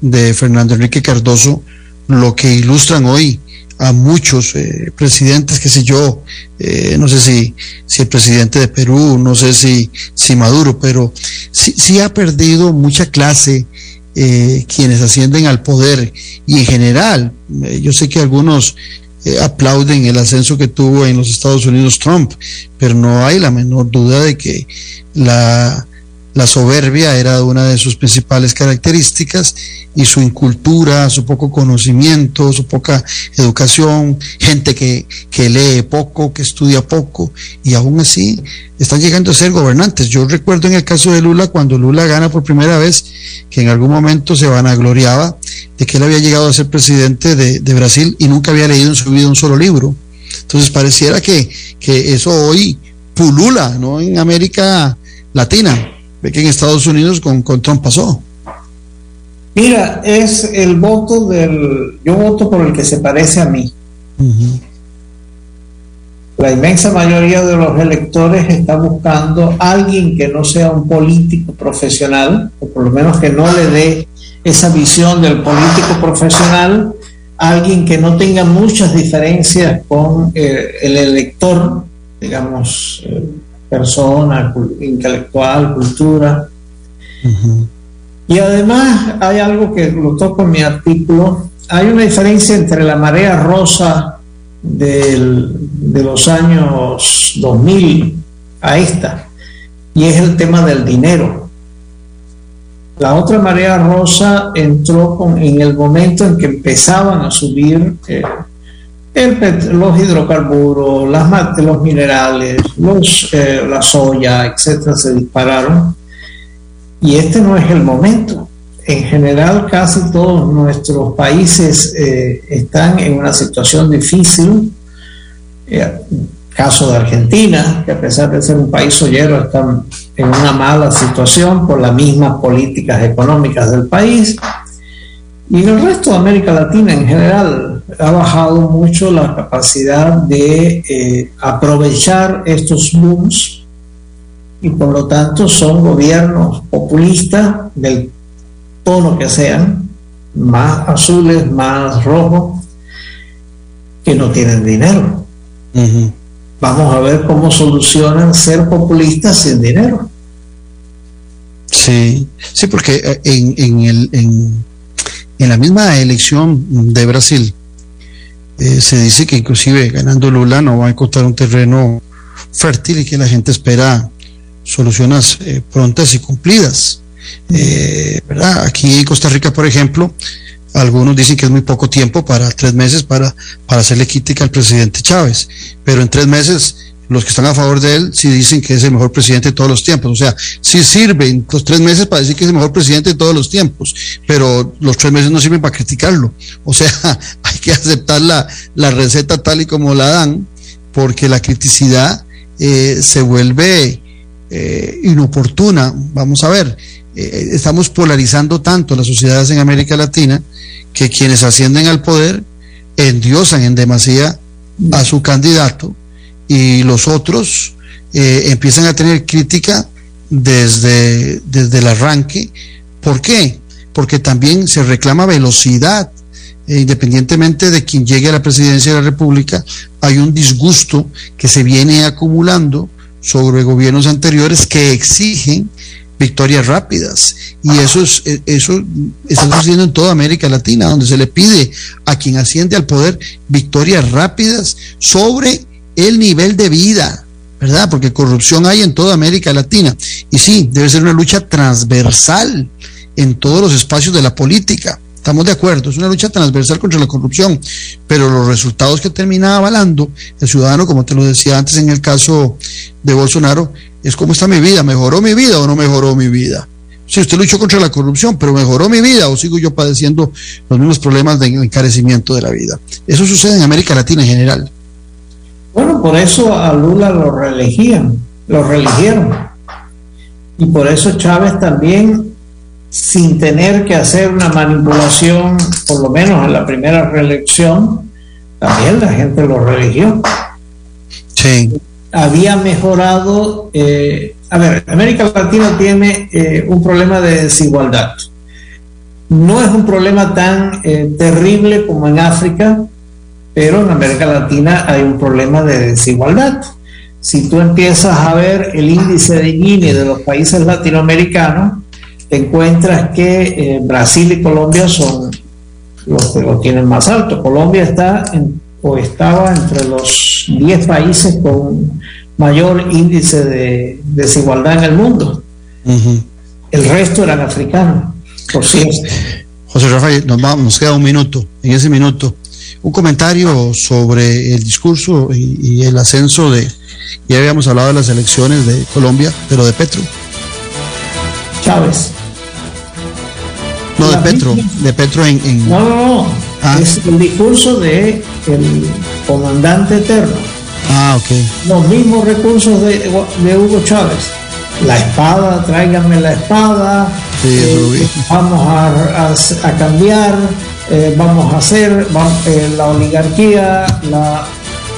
de Fernando Enrique Cardoso lo que ilustran hoy a muchos eh, presidentes, qué sé yo, eh, no sé si, si el presidente de Perú, no sé si, si Maduro, pero sí, sí ha perdido mucha clase eh, quienes ascienden al poder. Y en general, yo sé que algunos aplauden el ascenso que tuvo en los Estados Unidos Trump, pero no hay la menor duda de que la la soberbia era una de sus principales características y su incultura, su poco conocimiento, su poca educación, gente que, lee poco, que estudia poco y aún así están llegando a ser gobernantes. Yo recuerdo en el caso de Lula, cuando Lula gana por primera vez, que en algún momento se vanagloriaba de que él había llegado a ser presidente de, Brasil y nunca había leído en su vida un solo libro. Entonces pareciera que, que eso hoy pulula, ¿no? En América Latina. Ve que en Estados Unidos con, con Trump pasó. Mira, es el voto del. Yo voto por el que se parece a mí. La inmensa mayoría de los electores está buscando a alguien que no sea un político profesional, o por lo menos que no le dé esa visión del político profesional, alguien que no tenga muchas diferencias con eh, el elector, digamos, eh, persona, intelectual, cultura. Y además hay algo que lo toco en mi artículo, hay una diferencia entre la marea rosa del, de los años 2000 a esta, y es el tema del dinero. La otra marea rosa entró en el momento en que empezaban a subir eh, los hidrocarburos, las, los minerales, los, eh, la soya, etcétera, se dispararon. Y este no es el momento. En general, casi todos nuestros países eh, están en una situación difícil. Eh, caso de Argentina, que a pesar de ser un país soyero, están en una mala situación por las mismas políticas económicas del país. Y en el resto de América Latina en general ha bajado mucho la capacidad de eh, aprovechar estos booms y por lo tanto son gobiernos populistas del tono que sean, más azules, más rojos, que no tienen dinero. Vamos a ver cómo solucionan ser populistas sin dinero. Sí, sí, porque eh, en, en el, en en la misma elección de Brasil, eh, se dice que inclusive ganando Lula no va a encontrar un terreno fértil y que la gente espera soluciones eh, prontas y cumplidas. Eh. Aquí en Costa Rica, por ejemplo, algunos dicen que es muy poco tiempo para tres meses para, para hacerle crítica al presidente Chávez, pero en tres meses los que están a favor de él sí dicen que es el mejor presidente de todos los tiempos. O sea, sí sirven los tres meses para decir que es el mejor presidente de todos los tiempos, pero los tres meses no sirven para criticarlo. O sea, [LAUGHS] hay que aceptar la, receta tal y como la dan, porque la criticidad eh, se vuelve eh, inoportuna. Vamos a ver, eh, estamos polarizando tanto las sociedades en América Latina que quienes ascienden al poder endiosan en demasía a su candidato y los otros eh, empiezan a tener crítica desde, desde el arranque. ¿Por qué? Porque también se reclama velocidad. E independientemente de quien llegue a la presidencia de la República, hay un disgusto que se viene acumulando sobre gobiernos anteriores que exigen victorias rápidas. Y eso es, eh, eso está sucediendo en toda América Latina, donde se le pide a quien asciende al poder victorias rápidas sobre el nivel de vida, ¿verdad? Porque corrupción hay en toda América Latina. Y sí, debe ser una lucha transversal en todos los espacios de la política. Estamos de acuerdo, es una lucha transversal contra la corrupción, pero los resultados que termina avalando el ciudadano, como te lo decía antes en el caso de Bolsonaro, es cómo está mi vida, mejoró mi vida o no mejoró mi vida. Si usted luchó contra la corrupción, pero mejoró mi vida o sigo yo padeciendo los mismos problemas de encarecimiento de la vida. Eso sucede en América Latina en general. Bueno, por eso a Lula lo reelegían, lo reeligieron. Y por eso Chávez también, sin tener que hacer una manipulación, por lo menos en la primera reelección, también la gente lo reeligió. Sí. Había mejorado, eh, a ver, América Latina tiene eh, un problema de desigualdad. No es un problema tan eh, terrible como en África, pero en América Latina hay un problema de desigualdad. Si tú empiezas a ver el índice de Gini de los países latinoamericanos, te encuentras que eh, Brasil y Colombia son los que lo tienen más alto. Colombia está en, o estaba entre los 10 países con mayor índice de desigualdad en el mundo. El resto eran africanos, por cierto. José Rafael, nos, vamos, nos queda un minuto. En ese minuto, un comentario sobre el discurso y, el ascenso de, ya habíamos hablado de las elecciones de Colombia, pero de Petro. Chávez. No, de Petro, de Petro en... No, no, no. Ah. Es el discurso de el comandante eterno. Ah, ok. Los mismos recursos de, de Hugo Chávez. La espada, tráiganme la espada. Eh, vamos a, a cambiar eh, vamos a hacer eh, la oligarquía, la,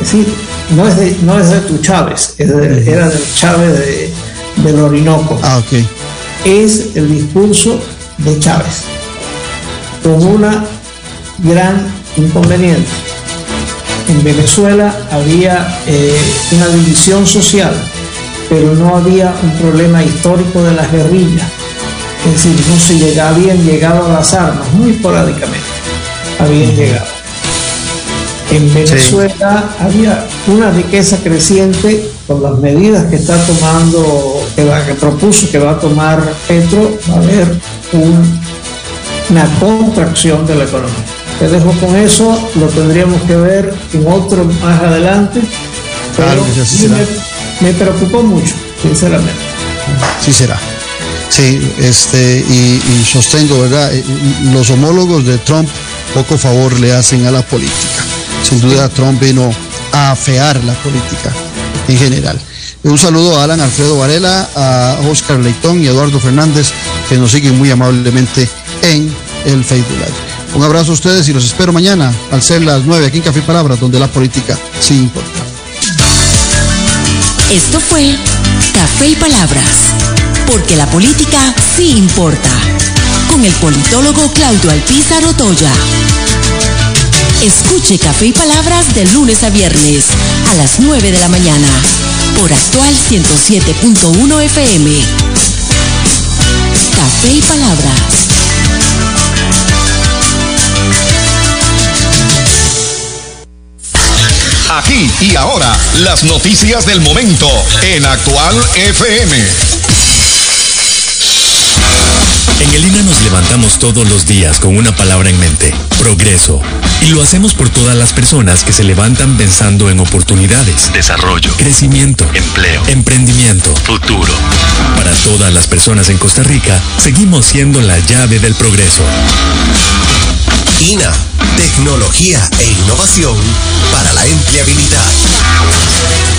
es decir, no es de, no es de tu Chávez, era del Chávez de, del Orinoco. Ah. Es el discurso de Chávez, con una gran inconveniente. En Venezuela había eh, una división social, pero no había un problema histórico de las guerrillas. Es decir, no se llegaba, habían llegado a las armas muy esporádicamente habían llegado. En Venezuela había una riqueza creciente con las medidas que está tomando, que, que propuso que va a tomar Petro, va a haber una contracción de la economía. Te dejo con eso, lo tendríamos que ver en otro más adelante. Pero me, me preocupó mucho, sinceramente. Sí será. Sí, este, y, y, sostengo, ¿verdad? Los homólogos de Trump poco favor le hacen a la política. Sin duda Trump vino a afear la política en general. Un saludo a Alan Alfredo Varela, a Oscar Leitón y Eduardo Fernández, que nos siguen muy amablemente en el Facebook Live. Un abrazo a ustedes y los espero mañana al ser las 9 aquí en Café Palabras, donde la política sí importa. Esto fue Café y Palabras, porque la política sí importa con el politólogo Claudio Alpizar Otoya. Escuche Café y Palabras de lunes a viernes a las 9 de la mañana por actual 107.1 FM. Café y Palabras. Aquí y ahora, las noticias del momento en Actual FM. En el INA nos levantamos todos los días con una palabra en mente, progreso. Y lo hacemos por todas las personas que se levantan pensando en oportunidades, desarrollo, crecimiento, empleo, emprendimiento, futuro. Para todas las personas en Costa Rica, seguimos siendo la llave del progreso. INA, tecnología e innovación para la empleabilidad.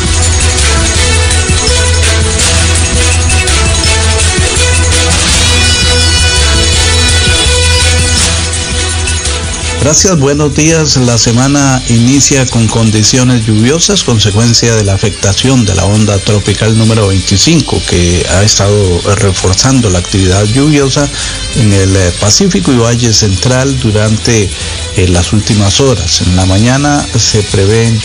Gracias, buenos días. La semana inicia con condiciones lluviosas, consecuencia de la afectación de la onda tropical número 25, que ha estado reforzando la actividad lluviosa en el eh, Pacífico y Valle Central durante eh, las últimas horas. En la mañana se prevén